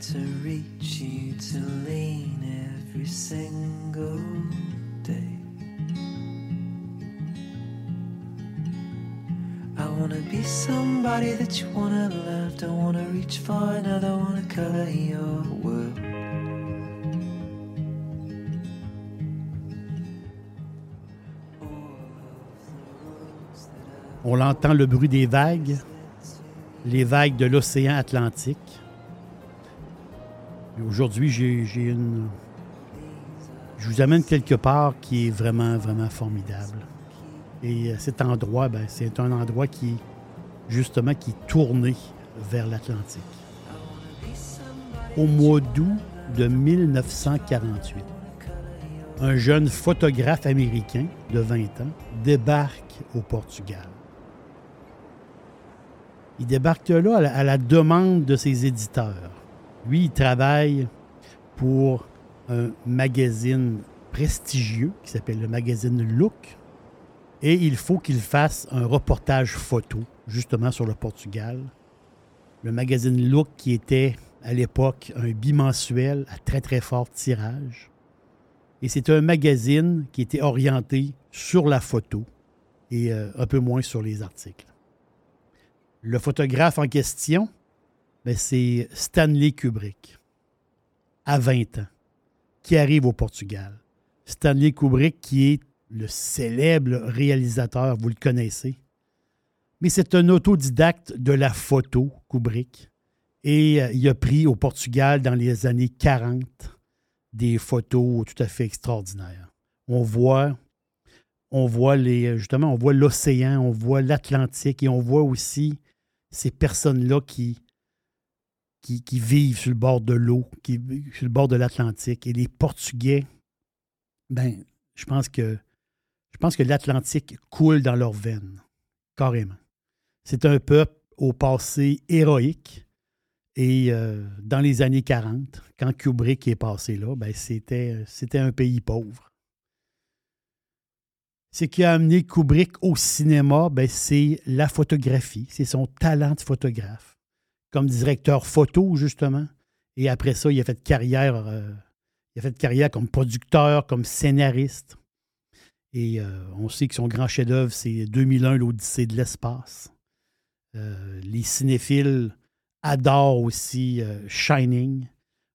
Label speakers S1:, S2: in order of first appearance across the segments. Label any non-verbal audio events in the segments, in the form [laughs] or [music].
S1: To reach you to lean every single day. I wanna be somebody that you wanna love. Don't wanna reach for another, wanna color your world.
S2: On entend le bruit des vagues, les vagues de l'océan Atlantique. Aujourd'hui, j'ai une. Je vous amène quelque part qui est vraiment, vraiment formidable. Et euh, cet endroit, ben, c'est un endroit qui, justement, qui est vers l'Atlantique. Au mois d'août de 1948, un jeune photographe américain de 20 ans débarque au Portugal. Il débarque là à la demande de ses éditeurs. Lui, il travaille pour un magazine prestigieux qui s'appelle le magazine Look. Et il faut qu'il fasse un reportage photo, justement sur le Portugal. Le magazine Look, qui était à l'époque un bimensuel à très très fort tirage. Et c'est un magazine qui était orienté sur la photo et euh, un peu moins sur les articles. Le photographe en question, c'est Stanley Kubrick, à 20 ans, qui arrive au Portugal. Stanley Kubrick, qui est le célèbre réalisateur, vous le connaissez. Mais c'est un autodidacte de la photo, Kubrick. Et euh, il a pris au Portugal dans les années 40 des photos tout à fait extraordinaires. On voit, on voit les, justement, on voit l'océan, on voit l'Atlantique et on voit aussi ces personnes-là qui, qui, vivent sur le bord de l'eau, qui sur le bord de l'Atlantique. Et les Portugais, ben, je pense que je pense que l'Atlantique coule dans leurs veines, carrément. C'est un peuple au passé héroïque. Et euh, dans les années 40, quand Kubrick est passé là, ben, c'était, c'était un pays pauvre. Ce qui a amené Kubrick au cinéma, ben, c'est la photographie, c'est son talent de photographe. Comme directeur photo, justement. Et après ça, il a fait carrière, euh, il a fait carrière comme producteur, comme scénariste. Et euh, on sait que son grand chef-d'œuvre, c'est 2001, l'Odyssée de l'espace. Euh, les cinéphiles adorent aussi Shining.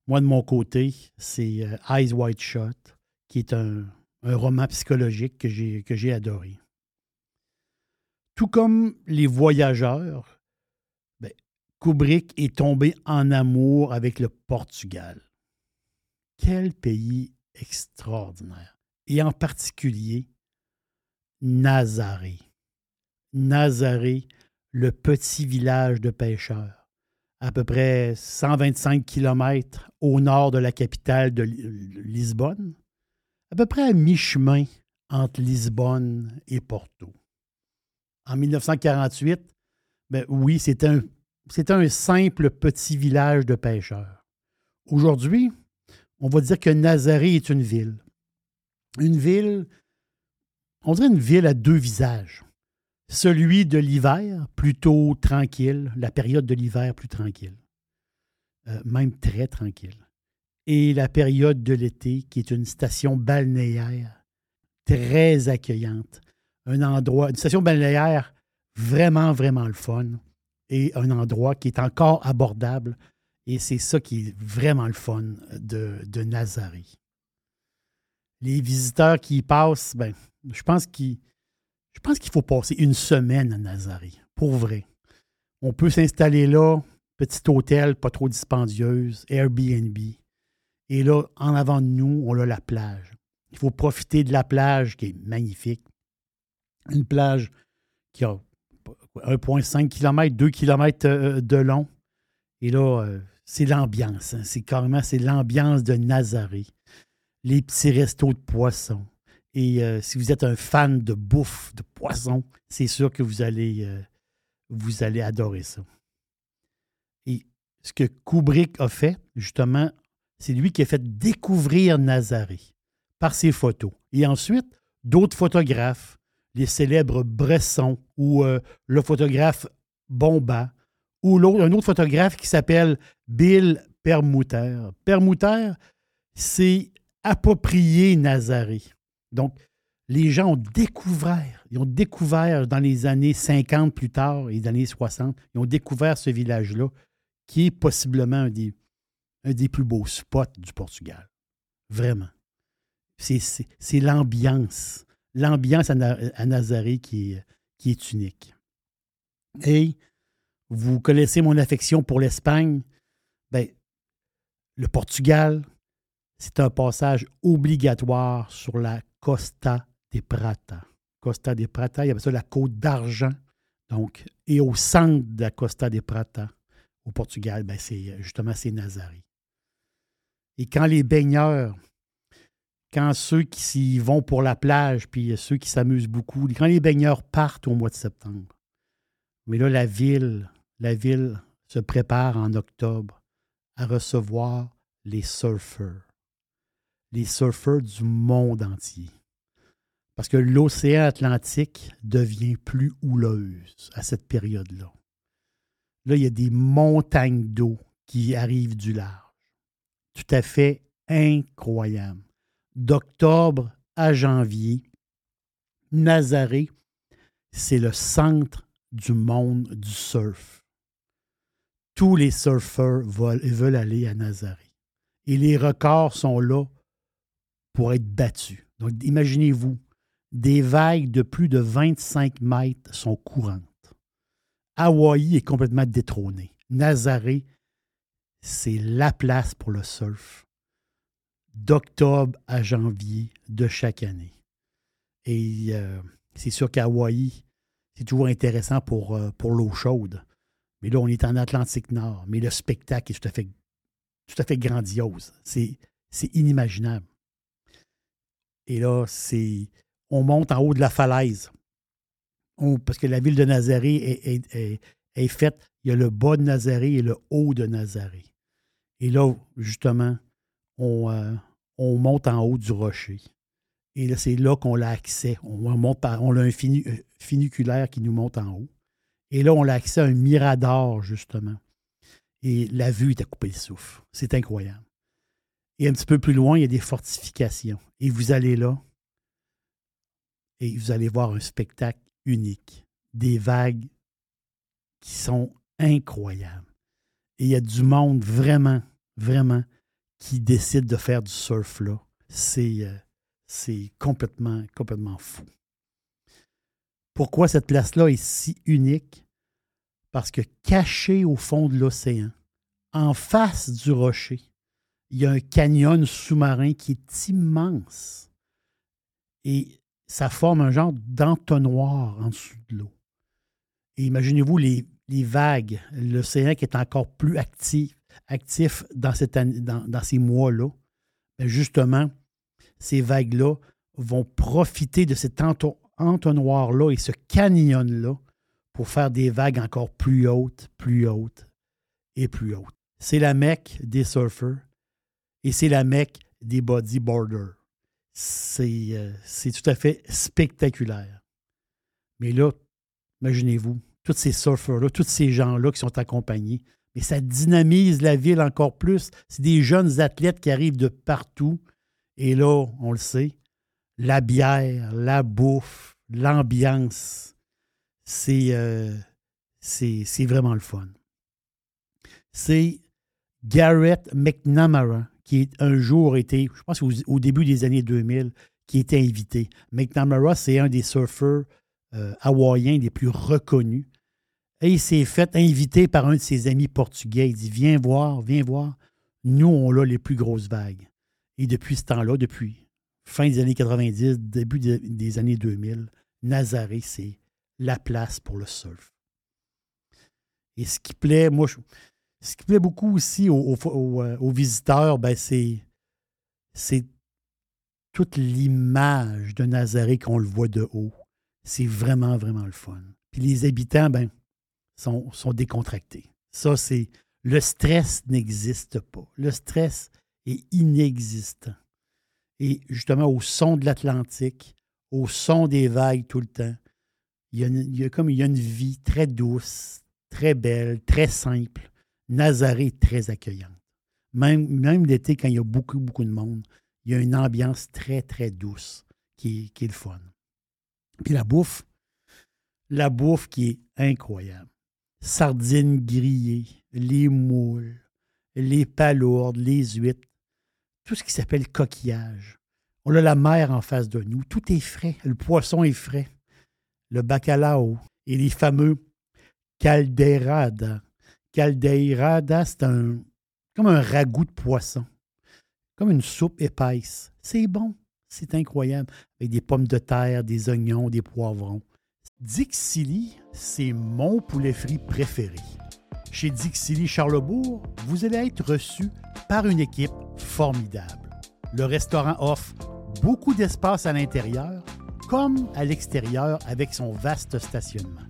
S2: Moi, de mon côté, c'est Eyes Wide Shut, qui est un, roman psychologique que j'ai, adoré. Tout comme Les Voyageurs, Kubrick est tombé en amour avec le Portugal. Quel pays extraordinaire. Et en particulier, Nazaré. Nazaré, le petit village de pêcheurs, à peu près 125 km au nord de la capitale de Li- Lisbonne, à peu près à mi-chemin entre Lisbonne et Porto. En 1948, ben oui, c'était un, c'était un simple petit village de pêcheurs. Aujourd'hui, on va dire que Nazaré est une ville. Une ville, on dirait une ville à deux visages. Celui de l'hiver, plutôt tranquille, la période de l'hiver plus tranquille, Euh, même très tranquille. Et la période de l'été, qui est une station balnéaire très accueillante. Un endroit, une station balnéaire vraiment, vraiment le fun. Et un endroit qui est encore abordable. Et c'est ça qui est vraiment le fun de, de Nazaré. Les visiteurs qui y passent, ben, je pense qu'il faut passer une semaine à Nazaré, pour vrai. On peut s'installer là, petit hôtel, pas trop dispendieuse, Airbnb. Et là, en avant de nous, on a la plage. Il faut profiter de la plage qui est magnifique. Une plage qui a 1,5 km, 2 km de long. Et là, euh, c'est l'ambiance. Hein. C'est carrément c'est l'ambiance de Nazaré. Les petits restos de poissons. Et euh, si vous êtes un fan de bouffe, de poisson, c'est sûr que vous allez, euh, vous allez adorer ça. Et ce que Kubrick a fait, justement, c'est lui qui a fait découvrir Nazaré par ses photos. Et ensuite, d'autres photographes, les célèbres Bresson ou euh, le photographe Bomba, ou un autre photographe qui s'appelle Bill Permuter. Permuter, c'est approprié Nazaré. Donc, les gens ont découvert, ils ont découvert dans les années 50 plus tard et les années 60, ils ont découvert ce village-là qui est possiblement un des, un des plus beaux spots du Portugal. Vraiment. C'est l'ambiance. L'ambiance à, Nazaré qui est, unique. Et vous connaissez mon affection pour l'Espagne. Ben, le Portugal, c'est un passage obligatoire sur la Costa de Prata. Costa de Prata, il y avait ça la côte d'argent. Donc, et au centre de la Costa de Prata, au Portugal, ben c'est justement Nazaré. Et quand les baigneurs, quand ceux qui s'y vont pour la plage, puis ceux qui s'amusent beaucoup, quand les baigneurs partent au mois de septembre, mais là, la ville, la ville se prépare en octobre à recevoir les surfeurs les surfeurs du monde entier. Parce que l'océan Atlantique devient plus houleuse à cette période-là. Là, il y a des montagnes d'eau qui arrivent du large. Tout à fait incroyable. D'octobre à janvier, Nazaré, c'est le centre du monde du surf. Tous les surfeurs veulent aller à Nazaré. Et les records sont là pour être battu. Donc, imaginez-vous, des vagues de plus de 25 mètres sont courantes. Hawaï est complètement détrôné. Nazaré, c'est la place pour le surf d'octobre à janvier de chaque année. Et euh, c'est sûr qu'Hawaï, c'est toujours intéressant pour, euh, pour l'eau chaude. Mais là, on est en Atlantique Nord. Mais le spectacle est tout à fait, tout à fait grandiose. C'est inimaginable. Et là, c'est. On monte en haut de la falaise. parce que la ville de Nazaré est, faite. Il y a le bas de Nazaré et le haut de Nazaré. Et là, justement, on, euh, on monte en haut du rocher. Et là, c'est là qu'on a accès. On, monte on a un euh, funiculaire qui nous monte en haut. Et là, on a accès à un mirador, justement. Et la vue est à couper le souffle. C'est incroyable. Et un petit peu plus loin, il y a des fortifications. Et vous allez là et vous allez voir un spectacle unique. Des vagues qui sont incroyables. Et il y a du monde vraiment, vraiment qui décide de faire du surf là. C'est, euh, c'est complètement, complètement fou. Pourquoi cette place-là est si unique? Parce que caché au fond de l'océan, en face du rocher, il y a un canyon sous-marin qui est immense. Et ça forme un genre d'entonnoir en dessous de l'eau. Et imaginez-vous les, vagues, l'océan qui est encore plus actif, actif dans, ces mois-là. Ben, justement, ces vagues-là vont profiter de cet entonnoir-là et ce canyon-là pour faire des vagues encore plus hautes, plus hautes et plus hautes. C'est la mecque des surfeurs et c'est la mecque des bodyboarders. Euh, c'est tout à fait spectaculaire. Mais là, imaginez-vous, tous ces surfeurs-là, tous ces gens-là qui sont accompagnés, mais ça dynamise la ville encore plus. C'est des jeunes athlètes qui arrivent de partout. Et là, on le sait, la bière, la bouffe, l'ambiance, c'est euh, vraiment le fun. C'est Garrett McNamara qui un jour été, je pense au, début des années 2000, qui était invité. McNamara, c'est un des surfeurs euh, hawaïens les plus reconnus. Et il s'est fait inviter par un de ses amis portugais. Il dit Viens voir, viens voir. Nous, on a les plus grosses vagues. Et depuis ce temps-là, depuis fin des années 90, début de- des années 2000, Nazaré, c'est la place pour le surf. Et ce qui plaît, moi, ce qui plaît beaucoup aussi aux, euh, aux visiteurs, ben, c'est, c'est toute l'image de Nazaré qu'on le voit de haut. C'est vraiment, vraiment le fun. Puis les habitants, ben, sont, décontractés. Ça, c'est. Le stress n'existe pas. Le stress est inexistant. Et justement, au son de l'Atlantique, au son des vagues tout le temps, il y a, une, comme une vie très douce, très belle, très simple. Nazaré très accueillante. Même, même l'été, quand il y a beaucoup, beaucoup de monde, il y a une ambiance très, très douce qui, qui est le fun. Puis la bouffe, la bouffe qui est incroyable. Sardines grillées, les moules, les palourdes, les huîtres, tout ce qui s'appelle coquillage. On a la mer en face de nous. Tout est frais. Le poisson est frais. Le bacalao et les fameux caldeirada. Caldeirada, c'est un, comme un ragoût de poisson, comme une soupe épaisse. C'est bon. C'est incroyable. Avec des pommes de terre, des oignons, des poivrons. Dixili, c'est mon poulet frit préféré. Chez Dixili Charlebourg, vous allez être reçu par une équipe formidable. Le restaurant offre beaucoup d'espace à l'intérieur comme à l'extérieur avec son vaste stationnement.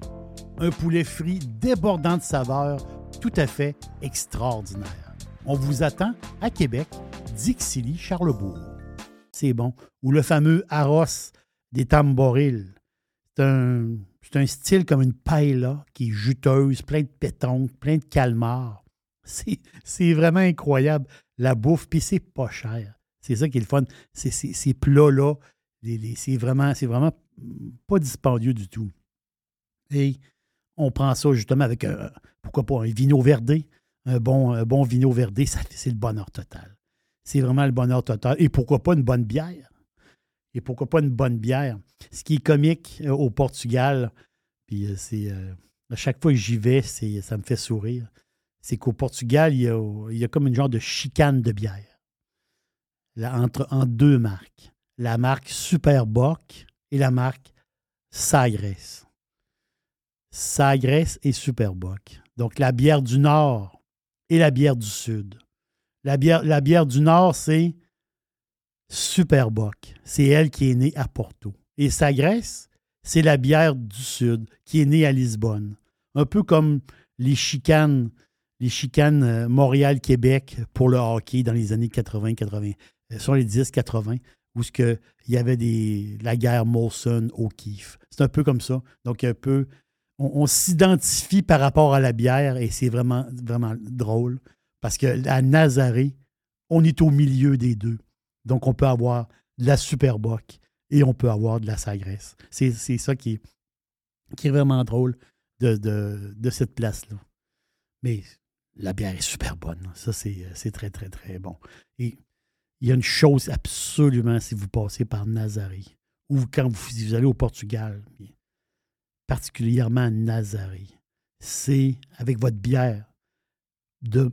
S2: Un poulet frit débordant de saveurs tout à fait extraordinaire. On vous attend à Québec, Dixili Charlebourg. C'est bon. Ou le fameux arroz des tamborils. C'est un, c'est un style comme une paella qui est juteuse, plein de pétanque, plein de calmars. [laughs] C'est, vraiment incroyable. La bouffe, puis c'est pas cher. C'est ça qui est le fun. Ces plats-là, c'est, vraiment, vraiment pas dispendieux du tout. Et on prend ça justement avec, euh, pourquoi pas, un vino verdé. Un bon, un bon vino verdé, c'est le bonheur total. C'est vraiment le bonheur total. Et pourquoi pas une bonne bière? Et pourquoi pas une bonne bière? Ce qui est comique euh, au Portugal, puis euh, c'est euh, à chaque fois que j'y vais, ça me fait sourire. C'est qu'au Portugal, il y, a, comme une genre de chicane de bière. Là, entre, en deux marques. La marque Superboc et la marque Sagres. Sagres et Superboc. Donc la bière du Nord et la bière du Sud. La bière du Nord, c'est Superboc. C'est elle qui est née à Porto. Et Sagres, c'est la bière du Sud qui est née à Lisbonne. Un peu comme les chicanes, les chicanes euh, Montréal-Québec pour le hockey dans les années 80-80, euh, sur les 10-80, où il y avait des, la guerre Molson au Kief. C'est un peu comme ça. Donc, un peu, on, on s'identifie par rapport à la bière et c'est vraiment, vraiment drôle parce que à Nazaré, on est au milieu des deux. Donc, on peut avoir de la Superboc et on peut avoir de la Sagresse. C'est ça qui est, qui est vraiment drôle de, de, de cette place-là. Mais la bière est super bonne. Ça, c'est c'est très, très, très bon. Et il y a une chose absolument, si vous passez par Nazaré, ou quand vous, vous allez au Portugal, particulièrement Nazaré, c'est avec votre bière de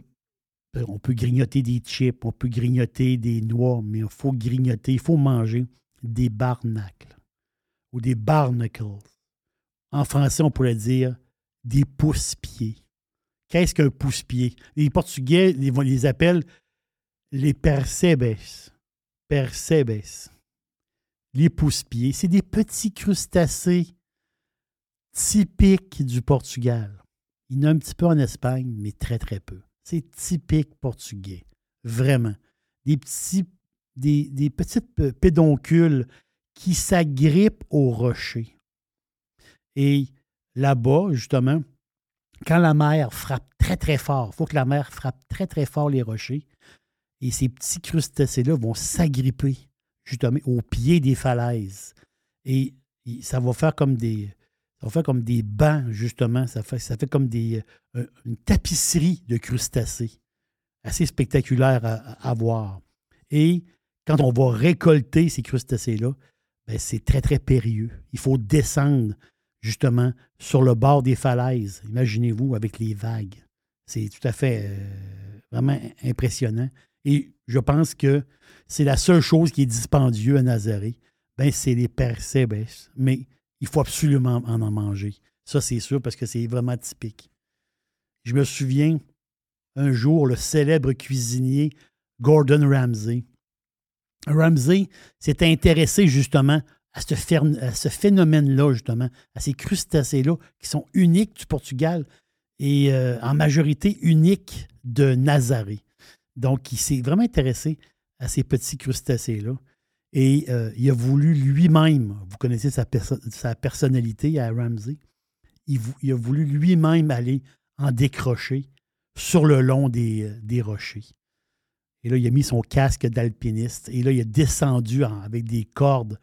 S2: on peut grignoter des chips, on peut grignoter des noix, mais il faut grignoter, il faut manger des barnacles ou des barnacles. En français, on pourrait dire des pousse-pieds. Qu'est-ce qu'un pousse-pied? Les Portugais les appellent les percebes. Percebes. Les pousse-pieds. C'est des petits crustacés typiques du Portugal. Il y en a un petit peu en Espagne, mais très, très peu. C'est typique portugais. Vraiment. Des petits, des, des petites pédoncules qui s'agrippent au rocher. Et là-bas, justement, quand la mer frappe très, très fort, il faut que la mer frappe très, très fort les rochers. Et ces petits crustacés-là vont s'agripper, justement, au pied des falaises. Et ça va faire comme des, ça faire comme des bancs, justement. Ça fait, fait comme des, euh, une tapisserie de crustacés. Assez spectaculaire à, voir. Et quand on va récolter ces crustacés-là, ben, c'est très, très périlleux. Il faut descendre, justement, sur le bord des falaises. Imaginez-vous avec les vagues. C'est tout à fait euh, vraiment impressionnant. Et je pense que c'est la seule chose qui est dispendieuse à Nazaré. Ben, c'est les percebes. Mais il faut absolument en en manger. Ça, c'est sûr, parce que c'est vraiment typique. Je me souviens, un jour, le célèbre cuisinier Gordon Ramsay. Ramsay s'est intéressé justement à ce, phénomène-là, justement, à ces crustacés-là qui sont uniques du Portugal et euh, en majorité uniques de Nazaré. Donc, il s'est vraiment intéressé à ces petits crustacés-là. Et euh, il a voulu lui-même, vous connaissez sa, personnalité à Ramsey, il, a voulu lui-même aller en décrocher sur le long des, euh, des, rochers. Et là, il a mis son casque d'alpiniste et là, il a descendu avec des cordes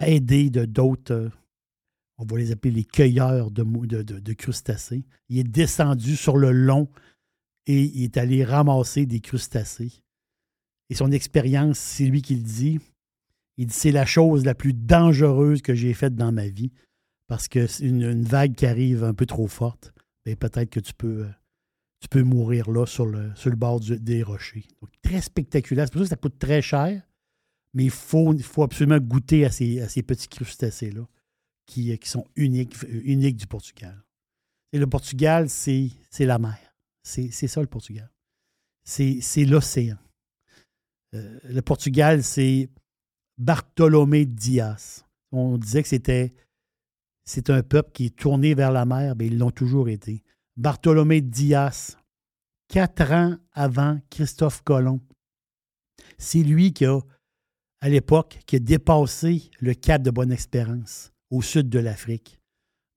S2: aidé de d'autres, euh, on va les appeler les cueilleurs de, crustacés. Il est descendu sur le long et il est allé ramasser des crustacés. Et son expérience, c'est lui qui le dit. Il dit c'est la chose la plus dangereuse que j'ai faite dans ma vie parce que c'est une, vague qui arrive un peu trop forte. Ben, peut-être que tu peux, euh, tu peux mourir là sur le, sur le bord des rochers. Donc, très spectaculaire. C'est pour ça que ça coûte très cher. Mais il faut, il faut absolument goûter à ces, à ces petits crustacés-là qui, qui, sont uniques, uniques du Portugal. Et le Portugal, c'est la mer. C'est ça le Portugal. C'est l'océan. Euh, le Portugal, c'est Bartolomé Dias. On disait que c'était c'est un peuple qui est tourné vers la mer, mais ils l'ont toujours été. Bartolomé Dias, quatre ans avant Christophe Colomb, c'est lui qui a à l'époque qui a dépassé le cap de Bonne-Espérance au sud de l'Afrique.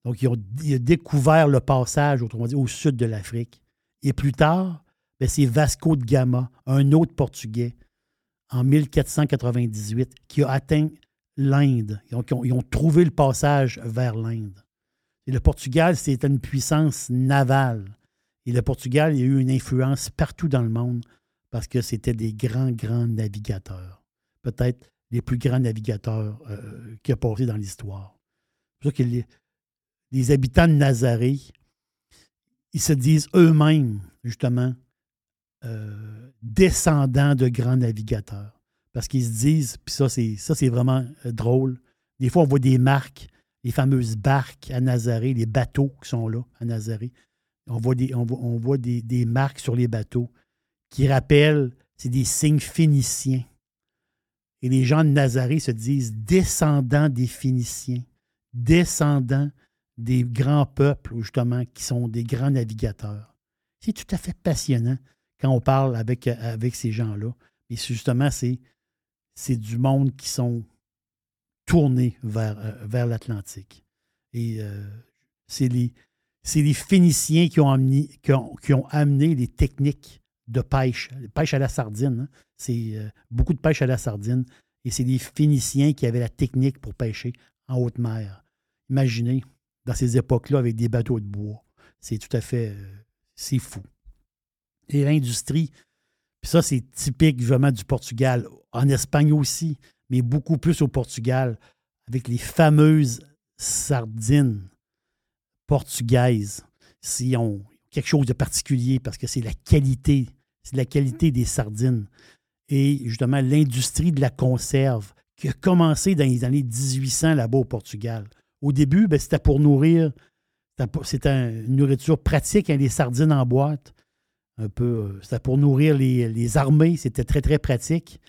S2: Donc, il a découvert le passage, autrement dit, au sud de l'Afrique. Et plus tard, ben, c'est Vasco de Gama, un autre Portugais, en 1498, qui a atteint l'Inde. Donc, ils ont, trouvé le passage vers l'Inde. Et le Portugal, c'était une puissance navale. Et le Portugal, il a eu une influence partout dans le monde parce que c'était des grands, grands navigateurs peut-être les plus grands navigateurs euh, qui a passé dans l'histoire. C'est que les, habitants de Nazaré, ils se disent eux-mêmes, justement, euh, descendants de grands navigateurs. Parce qu'ils se disent, puis ça, c'est, ça, vraiment euh, drôle. Des fois, on voit des marques, les fameuses barques à Nazaré, les bateaux qui sont là à Nazaré. On voit des, des, des marques sur les bateaux qui rappellent, c'est des signes phéniciens. Et les gens de Nazareth se disent descendants des Phéniciens, descendants des grands peuples, justement, qui sont des grands navigateurs. C'est tout à fait passionnant quand on parle avec, avec ces gens-là. Et justement, c'est, c'est du monde qui sont tournés vers, euh, vers l'Atlantique. Et euh, c'est, les, c'est les Phéniciens qui ont, amené, qui ont, qui ont amené les techniques de pêche, pêche à la sardine. Hein. C'est euh, beaucoup de pêche à la sardine. Et c'est des Phéniciens qui avaient la technique pour pêcher en haute mer. Imaginez, dans ces époques-là, avec des bateaux de bois. C'est tout à fait. Euh, fou. Et l'industrie, puis ça, c'est typique vraiment du Portugal. En Espagne aussi, mais beaucoup plus au Portugal, avec les fameuses sardines portugaises. Si on quelque chose de particulier parce que c'est la qualité c'est la qualité des sardines. Et justement, l'industrie de la conserve qui a commencé dans les années 1800 là-bas au Portugal. Au début, ben, c'était pour nourrir, c'était une nourriture pratique, hein, les sardines en boîte. Un peu, euh, c'était pour nourrir les, armées, c'était très, très pratique.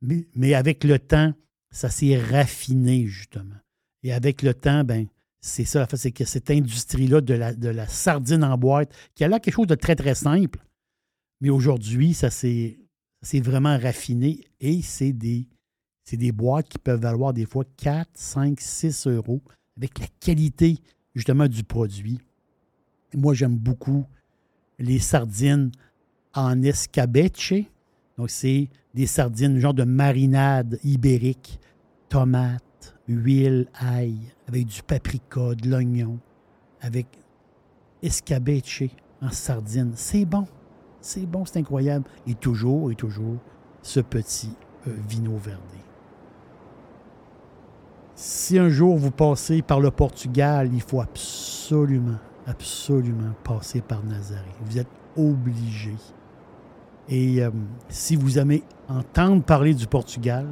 S2: Mais, avec le temps, ça s'est raffiné, justement. Et avec le temps, ben, c'est ça, c'est que cette industrie-là de la, de la sardine en boîte, qui a là quelque chose de très, très simple, mais aujourd'hui, ça s'est vraiment raffiné et c'est des, des boîtes qui peuvent valoir des fois 4, 5, 6 euros avec la qualité justement du produit. Moi, j'aime beaucoup les sardines en escabeche. Donc, c'est des sardines, genre de marinade ibérique, tomates, huile, ail, avec du paprika, de l'oignon, avec escabeche en sardine. C'est bon. C'est bon, c'est incroyable. Et toujours, et toujours, ce petit euh, vino verdé. Si un jour vous passez par le Portugal, il faut absolument, absolument passer par Nazaré. Vous êtes obligé. Et euh, si vous aimez entendre parler du Portugal,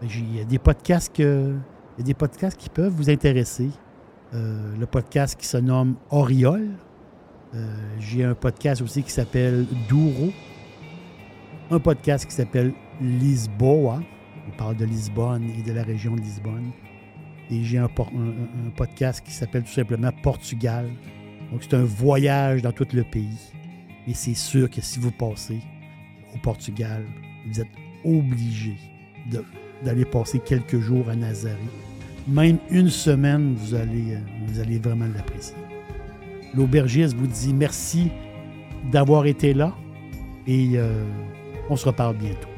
S2: ben, il y a des podcasts des podcasts qui peuvent vous intéresser. Euh, le podcast qui se nomme Oriole. Euh, J'ai un podcast aussi qui s'appelle Douro. Un podcast qui s'appelle Lisboa. On parle de Lisbonne et de la région de Lisbonne. Et j'ai un, podcast qui s'appelle tout simplement Portugal. Donc c'est un voyage dans tout le pays. Et c'est sûr que si vous passez au Portugal, vous êtes obligé d'aller passer quelques jours à Nazaré. Même une semaine, vous allez, euh, vous allez vraiment l'apprécier. L'aubergiste vous dit merci d'avoir été là et euh, on se reparle bientôt.